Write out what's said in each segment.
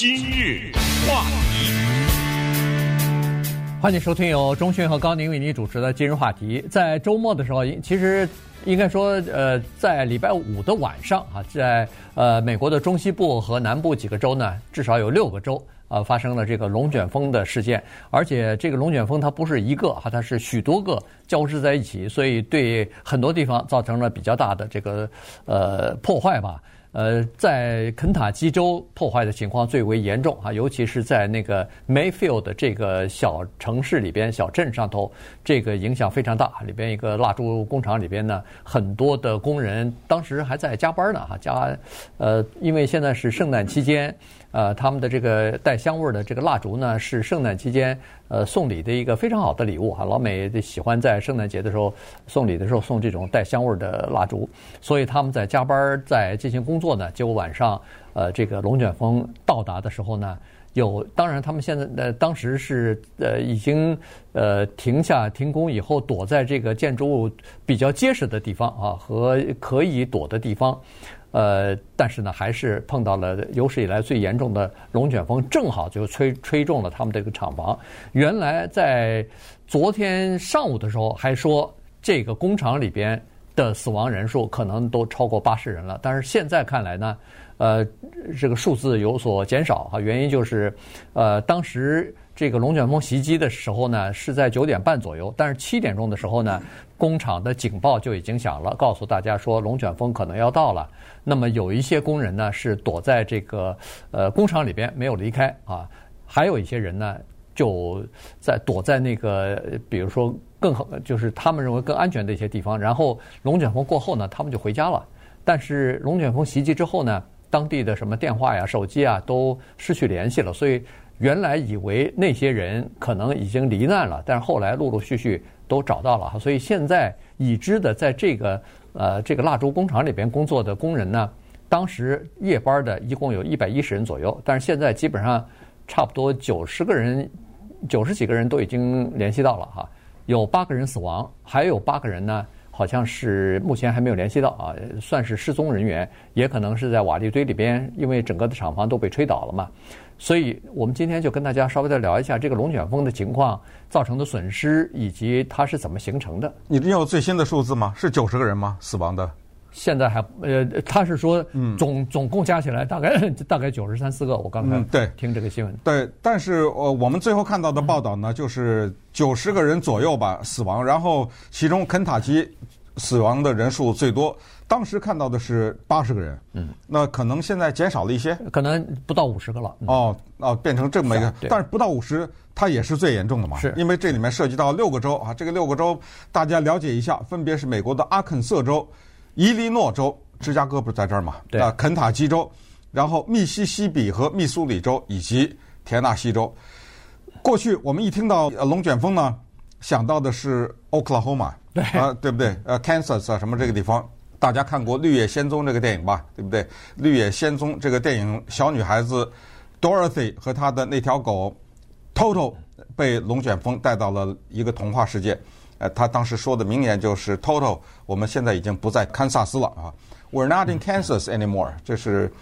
今日话题，欢迎收听由钟迅和高宁为你主持的今日话题。在周末的时候，其实应该说，呃，在礼拜五的晚上啊，在呃美国的中西部和南部几个州呢，至少有六个州。呃，发生了这个龙卷风的事件，而且这个龙卷风它不是一个哈，它是许多个交织在一起，所以对很多地方造成了比较大的这个呃破坏吧。呃，在肯塔基州破坏的情况最为严重啊，尤其是在那个 Mayfield 这个小城市里边、小镇上头，这个影响非常大。里边一个蜡烛工厂里边呢，很多的工人当时还在加班呢哈，加呃，因为现在是圣诞期间。呃，他们的这个带香味的这个蜡烛呢，是圣诞期间呃送礼的一个非常好的礼物哈。老美喜欢在圣诞节的时候送礼的时候送这种带香味的蜡烛，所以他们在加班在进行工作呢。结果晚上呃这个龙卷风到达的时候呢，有当然他们现在呃当时是呃已经呃停下停工以后，躲在这个建筑物比较结实的地方啊和可以躲的地方。呃，但是呢，还是碰到了有史以来最严重的龙卷风，正好就吹吹中了他们这个厂房。原来在昨天上午的时候还说，这个工厂里边的死亡人数可能都超过八十人了，但是现在看来呢，呃，这个数字有所减少哈，原因就是，呃，当时。这个龙卷风袭击的时候呢，是在九点半左右，但是七点钟的时候呢，工厂的警报就已经响了，告诉大家说龙卷风可能要到了。那么有一些工人呢是躲在这个呃工厂里边没有离开啊，还有一些人呢就在躲在那个比如说更好就是他们认为更安全的一些地方。然后龙卷风过后呢，他们就回家了。但是龙卷风袭击之后呢，当地的什么电话呀、手机啊都失去联系了，所以。原来以为那些人可能已经罹难了，但是后来陆陆续续都找到了，所以现在已知的在这个呃这个蜡烛工厂里边工作的工人呢，当时夜班的一共有一百一十人左右，但是现在基本上差不多九十个人，九十几个人都已经联系到了哈，有八个人死亡，还有八个人呢，好像是目前还没有联系到啊，算是失踪人员，也可能是在瓦砾堆里边，因为整个的厂房都被吹倒了嘛。所以我们今天就跟大家稍微的聊一下这个龙卷风的情况造成的损失，以及它是怎么形成的。你有最新的数字吗？是九十个人吗？死亡的？现在还呃，他是说总总共加起来大概 大概九十三四个。我刚才对听这个新闻。对，但是呃，我们最后看到的报道呢，就是九十个人左右吧死亡，然后其中肯塔基死亡的人数最多。当时看到的是八十个人，嗯，那可能现在减少了一些，可能不到五十个了。哦，哦，变成这么一个，但是不到五十，它也是最严重的嘛。是，因为这里面涉及到六个州啊，这个六个州大家了解一下，分别是美国的阿肯色州、伊利诺州、芝加哥不是在这儿嘛？对啊，肯塔基州，然后密西西比和密苏里州以及田纳西州。过去我们一听到龙卷风呢，想到的是 Oklahoma，对啊，对不对？呃，Kansas 啊，什么这个地方。大家看过《绿野仙踪》这个电影吧？对不对？《绿野仙踪》这个电影，小女孩子 Dorothy 和她的那条狗 Toto 被龙卷风带到了一个童话世界。呃，他当时说的名言就是 “Toto，我们现在已经不在堪萨斯了啊，We're not in Kansas anymore。”这是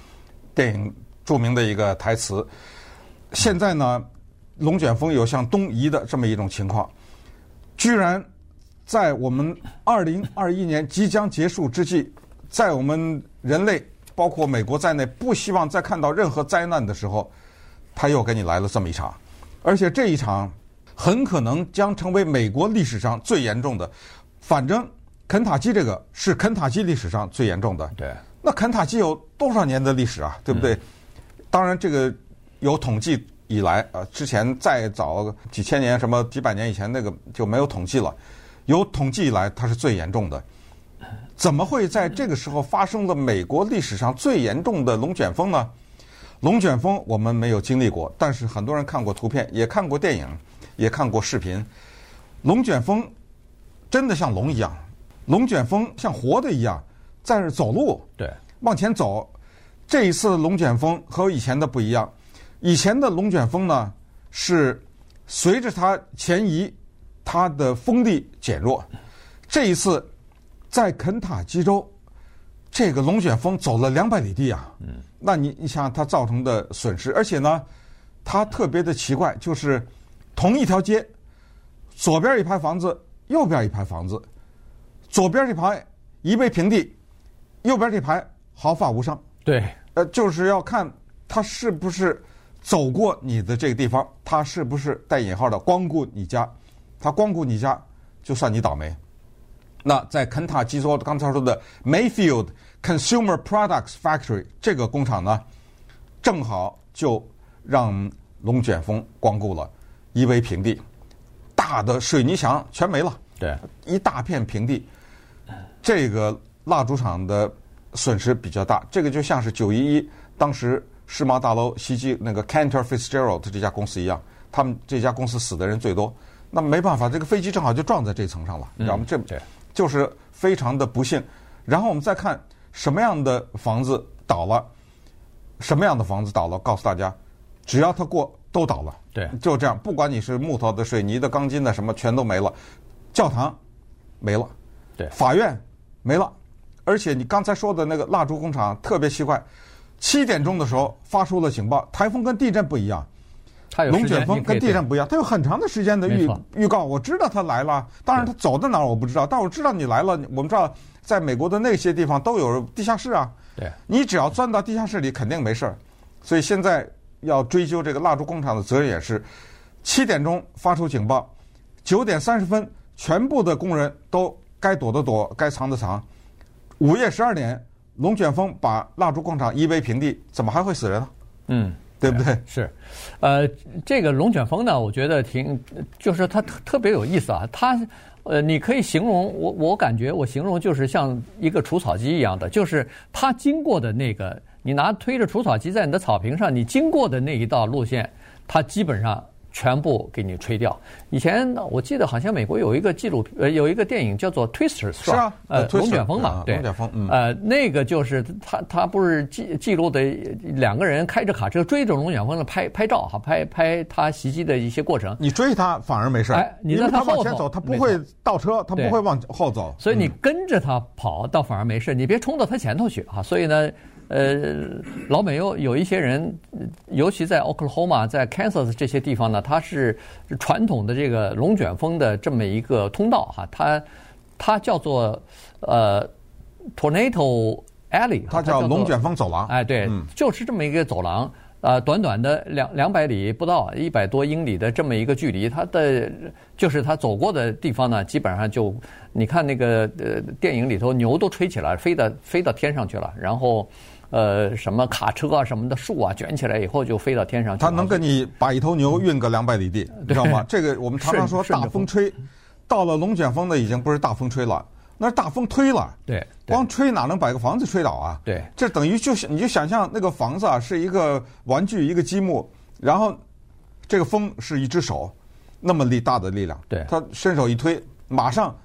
电影著名的一个台词。现在呢，龙卷风有向东移的这么一种情况，居然。在我们二零二一年即将结束之际，在我们人类包括美国在内不希望再看到任何灾难的时候，他又给你来了这么一场，而且这一场很可能将成为美国历史上最严重的。反正肯塔基这个是肯塔基历史上最严重的。对。那肯塔基有多少年的历史啊？对不对？嗯、当然，这个有统计以来啊，之前再早几千年、什么几百年以前那个就没有统计了。有统计以来，它是最严重的。怎么会在这个时候发生了美国历史上最严重的龙卷风呢？龙卷风我们没有经历过，但是很多人看过图片，也看过电影，也看过视频。龙卷风真的像龙一样，龙卷风像活的一样，在那走路，对，往前走。这一次龙卷风和以前的不一样，以前的龙卷风呢是随着它前移。它的风力减弱，这一次在肯塔基州，这个龙卷风走了两百里地啊，嗯，那你你想它造成的损失，而且呢，它特别的奇怪，就是同一条街，左边一排房子，右边一排房子，左边这排夷为平地，右边这排毫发无伤。对，呃，就是要看他是不是走过你的这个地方，他是不是带引号的光顾你家，他光顾你家，就算你倒霉。那在肯塔基州刚才说的 Mayfield Consumer Products Factory 这个工厂呢，正好就让龙卷风光顾了，夷为平地，大的水泥墙全没了，对，一大片平地。这个蜡烛厂的损失比较大，这个就像是九一一当时世贸大楼袭击那个 Cantor Fitzgerald 这家公司一样，他们这家公司死的人最多。那没办法，这个飞机正好就撞在这层上了，你知道吗？这对。就是非常的不幸，然后我们再看什么样的房子倒了，什么样的房子倒了，告诉大家，只要它过都倒了，对，就这样，不管你是木头的、水泥的、钢筋的，什么全都没了，教堂没了，对，法院没了，而且你刚才说的那个蜡烛工厂特别奇怪，七点钟的时候发出了警报，台风跟地震不一样。龙卷风跟地震不一样，它有很长的时间的预预告。我知道它来了，当然它走到哪儿我不知道，但我知道你来了。我们知道，在美国的那些地方都有地下室啊。对，你只要钻到地下室里，肯定没事儿。所以现在要追究这个蜡烛工厂的责任也是，七点钟发出警报，九点三十分全部的工人都该躲的躲，该藏的藏。午夜十二点，龙卷风把蜡烛工厂夷为平地，怎么还会死人呢？嗯。对不对？是，呃，这个龙卷风呢，我觉得挺，就是它特特别有意思啊。它，呃，你可以形容我，我感觉我形容就是像一个除草机一样的，就是它经过的那个，你拿推着除草机在你的草坪上，你经过的那一道路线，它基本上。全部给你吹掉。以前我记得好像美国有一个纪录呃，有一个电影叫做《Twisters》，是啊，呃，龙卷风嘛，对，龙卷风，嗯，呃，那个就是他他不是记记录的两个人开着卡车追着龙卷风的拍拍照哈，拍拍他袭击的一些过程。你追他反而没事，哎，你让他往前走，他不会倒车，他不会往后走，所以你跟着他跑倒反而没事，你别冲到他前头去哈。所以呢。呃，老美有有一些人，尤其在 Oklahoma、在 Kansas 这些地方呢，它是传统的这个龙卷风的这么一个通道哈，它它叫做呃 Tornado Alley，它叫龙卷风走廊。哎，对，嗯、就是这么一个走廊，啊，短短的两两百里不到一百多英里的这么一个距离，它的就是它走过的地方呢，基本上就你看那个呃电影里头牛都吹起来，飞到飞到天上去了，然后。呃，什么卡车啊，什么的树啊，卷起来以后就飞到天上去。它能给你把一头牛运个两百里地，你知道吗？这个我们常常说大风吹，到了龙卷风呢，已经不是大风吹了，那是大风推了。对，光吹哪能把一个房子吹倒啊？对，这等于就你就想象那个房子啊是一个玩具，一个积木，然后这个风是一只手，那么力大的力量，对，他伸手一推，马上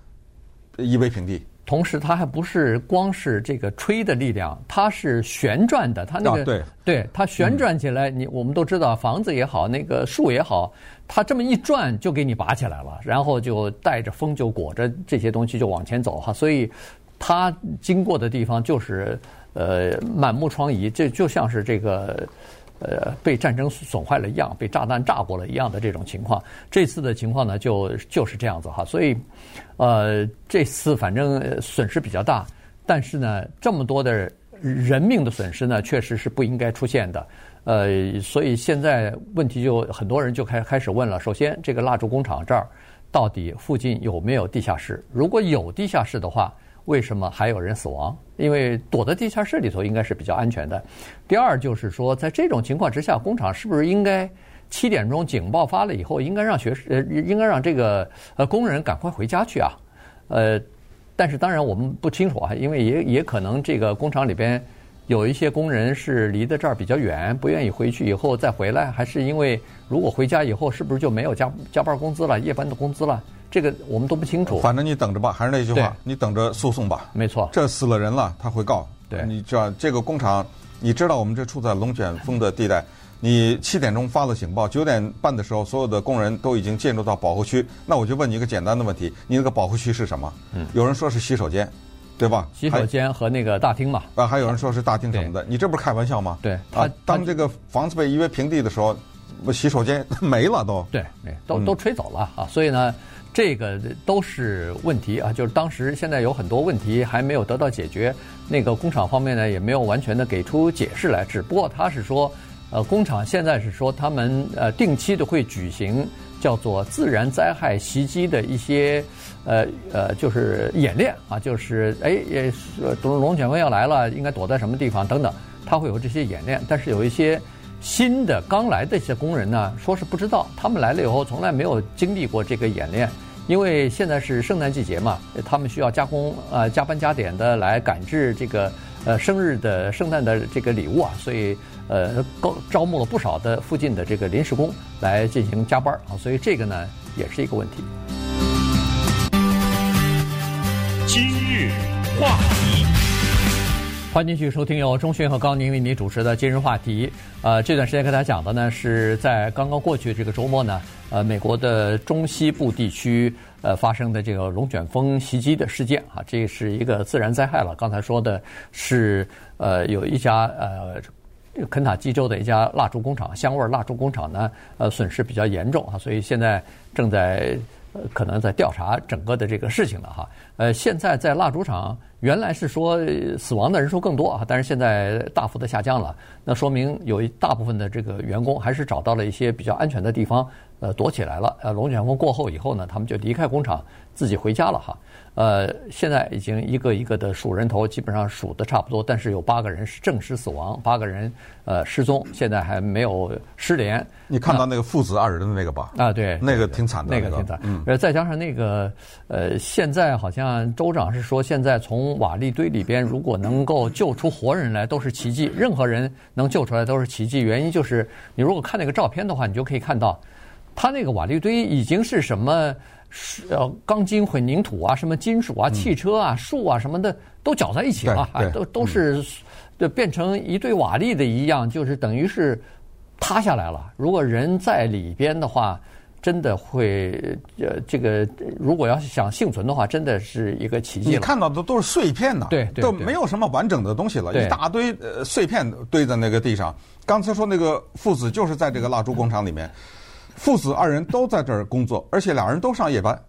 夷为平地。同时，它还不是光是这个吹的力量，它是旋转的。它那个、啊、对，对，它旋转起来，你我们都知道，房子也好，那个树也好，它这么一转就给你拔起来了，然后就带着风就裹着这些东西就往前走哈。所以，它经过的地方就是呃满目疮痍，这就像是这个。呃，被战争损坏了一样，被炸弹炸过了一样的这种情况。这次的情况呢，就就是这样子哈。所以，呃，这次反正损失比较大，但是呢，这么多的人命的损失呢，确实是不应该出现的。呃，所以现在问题就很多人就开开始问了。首先，这个蜡烛工厂这儿到底附近有没有地下室？如果有地下室的话，为什么还有人死亡？因为躲在地下室里头应该是比较安全的。第二就是说，在这种情况之下，工厂是不是应该七点钟警报发了以后，应该让学呃，应该让这个呃工人赶快回家去啊？呃，但是当然我们不清楚啊，因为也也可能这个工厂里边有一些工人是离得这儿比较远，不愿意回去以后再回来，还是因为如果回家以后是不是就没有加加班工资了、夜班的工资了？这个我们都不清楚。反正你等着吧，还是那句话，你等着诉讼吧。没错，这死了人了，他会告。对，你知道这个工厂，你知道我们这处在龙卷风的地带，你七点钟发了警报，九点半的时候，所有的工人都已经进入到保护区。那我就问你一个简单的问题：你那个保护区是什么？嗯，有人说是洗手间，对吧？洗手间和那个大厅嘛。啊，还有人说是大厅什么的，你这不是开玩笑吗？对，啊，当这个房子被夷为平地的时候，洗手间没了都。对，都都吹走了啊，所以呢。这个都是问题啊，就是当时现在有很多问题还没有得到解决，那个工厂方面呢也没有完全的给出解释来，只不过他是说，呃，工厂现在是说他们呃定期的会举行叫做自然灾害袭击的一些呃呃就是演练啊，就是哎也龙龙卷风要来了，应该躲在什么地方等等，他会有这些演练，但是有一些。新的刚来的一些工人呢，说是不知道，他们来了以后从来没有经历过这个演练，因为现在是圣诞季节嘛，他们需要加工呃加班加点的来赶制这个呃生日的圣诞的这个礼物啊，所以呃招招募了不少的附近的这个临时工来进行加班啊，所以这个呢也是一个问题。今日话题。欢迎继续收听由钟迅和高宁为你主持的今日话题。呃，这段时间跟大家讲的呢，是在刚刚过去这个周末呢，呃，美国的中西部地区呃发生的这个龙卷风袭击的事件啊，这是一个自然灾害了。刚才说的是呃，有一家呃肯塔基州的一家蜡烛工厂，香味蜡烛工厂呢，呃，损失比较严重啊，所以现在正在。可能在调查整个的这个事情了哈。呃，现在在蜡烛厂，原来是说死亡的人数更多啊，但是现在大幅的下降了。那说明有一大部分的这个员工还是找到了一些比较安全的地方，呃，躲起来了。呃，龙卷风过后以后呢，他们就离开工厂，自己回家了哈。呃，现在已经一个一个的数人头，基本上数的差不多，但是有八个人是证实死亡，八个人呃失踪，现在还没有失联。你看到那个父子二人的那个吧？啊，对，那个挺惨的，那个挺惨。嗯，呃，再加上那个呃，现在好像州长是说，现在从瓦砾堆里边如果能够救出活人来都是奇迹，任何人能救出来都是奇迹。原因就是你如果看那个照片的话，你就可以看到，他那个瓦砾堆已经是什么？是呃，钢筋混凝土啊，什么金属啊，汽车啊，树啊什么的都搅在一起了，都都是，就变成一堆瓦砾的一样，就是等于是塌下来了。如果人在里边的话，真的会呃，这个如果要想幸存的话，真的是一个奇迹。你看到的都是碎片呐，对，都没有什么完整的东西了，一大堆呃碎片堆在那个地上。刚才说那个父子就是在这个蜡烛工厂里面。父子二人都在这儿工作，而且俩人都上夜班。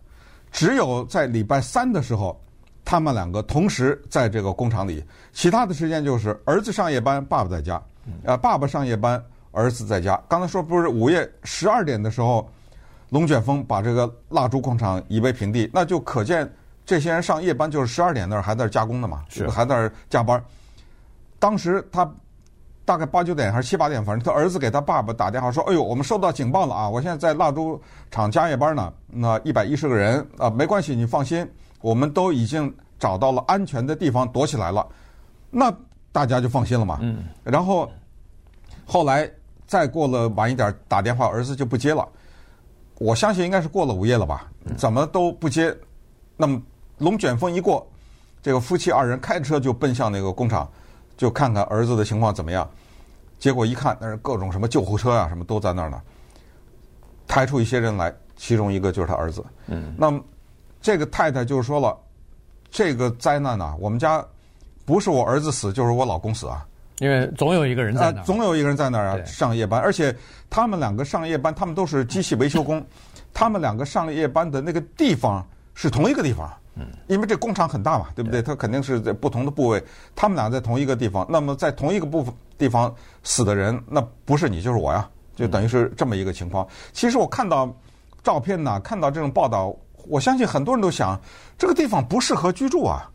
只有在礼拜三的时候，他们两个同时在这个工厂里。其他的时间就是儿子上夜班，爸爸在家。呃，爸爸上夜班，儿子在家。刚才说不是午夜十二点的时候，龙卷风把这个蜡烛工厂夷为平地，那就可见这些人上夜班就是十二点那儿还在加工的嘛，是还在加班。当时他。大概八九点还是七八点，反正他儿子给他爸爸打电话说：“哎呦，我们收到警报了啊！我现在在蜡烛厂加夜班呢。那一百一十个人啊，没关系，你放心，我们都已经找到了安全的地方躲起来了。那大家就放心了嘛。嗯。然后后来再过了晚一点打电话，儿子就不接了。我相信应该是过了午夜了吧？怎么都不接。那么龙卷风一过，这个夫妻二人开车就奔向那个工厂。就看看儿子的情况怎么样，结果一看，那是各种什么救护车啊，什么都在那儿呢。抬出一些人来，其中一个就是他儿子。嗯。那么这个太太就是说了，这个灾难呢，我们家不是我儿子死，就是我老公死啊。因为总有一个人在那儿。总有一个人在那儿啊，上夜班，而且他们两个上夜班，他们都是机器维修工，他们两个上夜班的那个地方是同一个地方。嗯，因为这工厂很大嘛，对不对？它肯定是在不同的部位，他们俩在同一个地方。那么在同一个部分地方死的人，那不是你就是我呀，就等于是这么一个情况。其实我看到照片呢，看到这种报道，我相信很多人都想，这个地方不适合居住啊，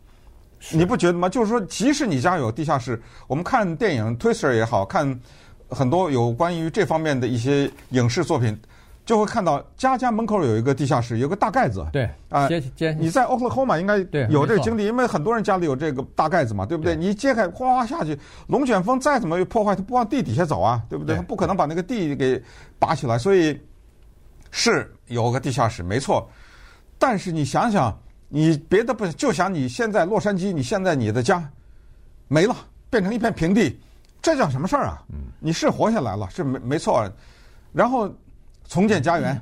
你不觉得吗？就是说，即使你家有地下室，我们看电影《Twister》也好看，很多有关于这方面的一些影视作品。就会看到家家门口有一个地下室，有个大盖子。对啊，你在 Oklahoma 应该有这个经历，因为很多人家里有这个大盖子嘛，对不对？你揭开，哗下去，龙卷风再怎么破坏，它不往地底下走啊，对不对？它不可能把那个地给拔起来，所以是有个地下室，没错。但是你想想，你别的不就想你现在洛杉矶，你现在你的家没了，变成一片平地，这叫什么事儿啊？你是活下来了，是没没错，然后。重建家园，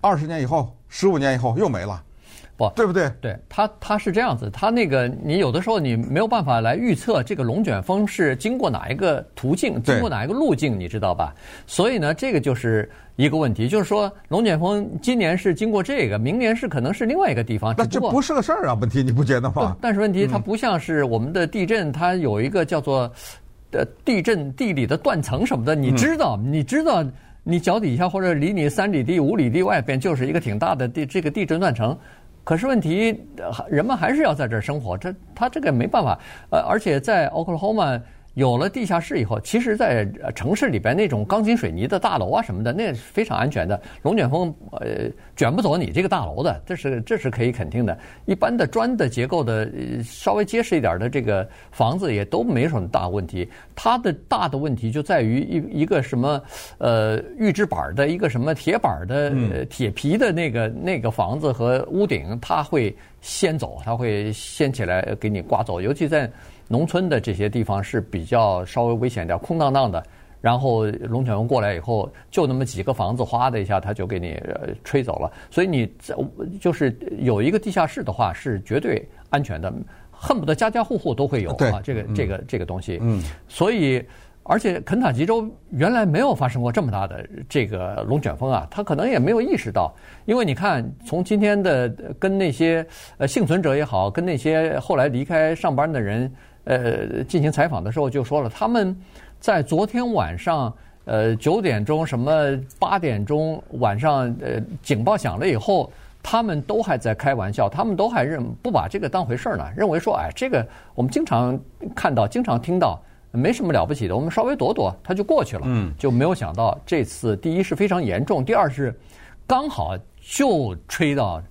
二十年以后，十五年以后又没了。不，对不对？对，它它是这样子，它那个你有的时候你没有办法来预测这个龙卷风是经过哪一个途径，经过哪一个路径，你知道吧？所以呢，这个就是一个问题，就是说龙卷风今年是经过这个，明年是可能是另外一个地方，那这不是个事儿啊？问题你不觉得吗？但是问题它不像是我们的地震，它有一个叫做呃地震地理的断层什么的，你知道，你知道。你脚底下或者离你三里地、五里地外边就是一个挺大的地，这个地震断层。可是问题，人们还是要在这儿生活，这他这个没办法。呃，而且在 Oklahoma。有了地下室以后，其实，在城市里边那种钢筋水泥的大楼啊什么的，那是非常安全的。龙卷风呃卷不走你这个大楼的，这是这是可以肯定的。一般的砖的结构的稍微结实一点的这个房子也都没什么大问题。它的大的问题就在于一一个什么呃预制板的一个什么铁板的铁皮的那个那个房子和屋顶，它会掀走，它会掀起来给你刮走，尤其在。农村的这些地方是比较稍微危险点，空荡荡的。然后龙卷风过来以后，就那么几个房子，哗的一下，它就给你吹走了。所以你就是有一个地下室的话，是绝对安全的，恨不得家家户户都会有啊。这个这个这个东西。嗯。所以，而且肯塔基州原来没有发生过这么大的这个龙卷风啊，他可能也没有意识到，因为你看，从今天的跟那些呃幸存者也好，跟那些后来离开上班的人。呃，进行采访的时候就说了，他们在昨天晚上，呃，九点钟什么八点钟晚上，呃，警报响了以后，他们都还在开玩笑，他们都还认不把这个当回事儿呢，认为说，哎，这个我们经常看到，经常听到，没什么了不起的，我们稍微躲躲，它就过去了，嗯，就没有想到这次第一是非常严重，第二是刚好就吹到。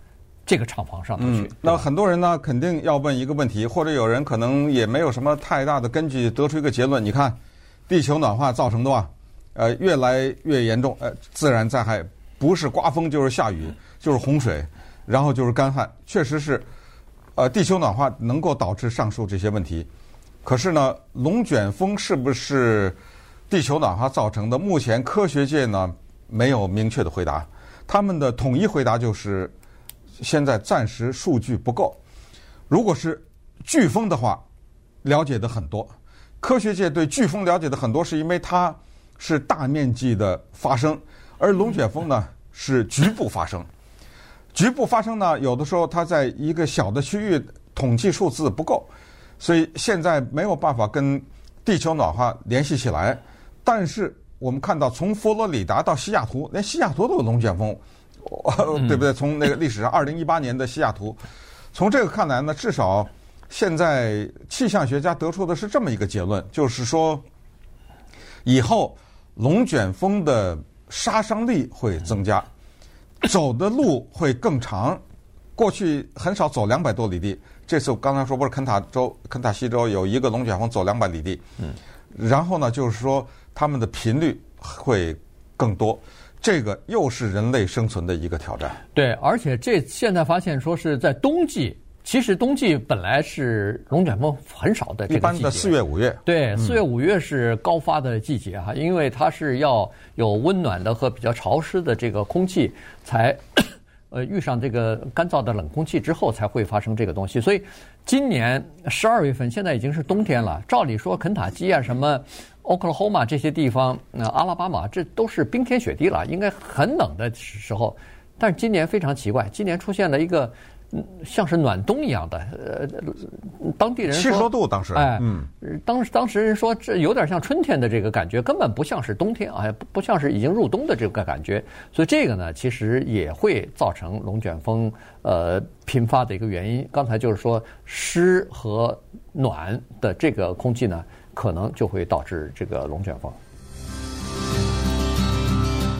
这个厂房上头去，嗯，那很多人呢肯定要问一个问题，或者有人可能也没有什么太大的根据，得出一个结论。你看，地球暖化造成的话，呃，越来越严重，呃，自然灾害不是刮风就是下雨，就是洪水，然后就是干旱，确实是，呃，地球暖化能够导致上述这些问题。可是呢，龙卷风是不是地球暖化造成的？目前科学界呢没有明确的回答，他们的统一回答就是。现在暂时数据不够。如果是飓风的话，了解的很多。科学界对飓风了解的很多，是因为它是大面积的发生，而龙卷风呢是局部发生。局部发生呢，有的时候它在一个小的区域统计数字不够，所以现在没有办法跟地球暖化联系起来。但是我们看到，从佛罗里达到西雅图，连西雅图都有龙卷风。对不对？从那个历史上，二零一八年的西雅图，从这个看来呢，至少现在气象学家得出的是这么一个结论，就是说，以后龙卷风的杀伤力会增加，走的路会更长。过去很少走两百多里地，这次我刚才说不是肯塔州、肯塔西州有一个龙卷风走两百里地，嗯，然后呢，就是说他们的频率会更多。这个又是人类生存的一个挑战。对，而且这现在发现说是在冬季，其实冬季本来是龙卷风很少的这个季节。一般的四月五月。对，四月五月是高发的季节哈，因为它是要有温暖的和比较潮湿的这个空气才，呃，遇上这个干燥的冷空气之后才会发生这个东西。所以今年十二月份现在已经是冬天了，照理说肯塔基啊什么。奥克拉荷马这些地方，那阿拉巴马这都是冰天雪地了，应该很冷的时候。但是今年非常奇怪，今年出现了一个像是暖冬一样的，呃，当地人说七十多度当时，哎，嗯，当时当时人说这有点像春天的这个感觉，根本不像是冬天啊，不不像是已经入冬的这个感觉。所以这个呢，其实也会造成龙卷风呃频发的一个原因。刚才就是说湿和暖的这个空气呢。可能就会导致这个龙卷风。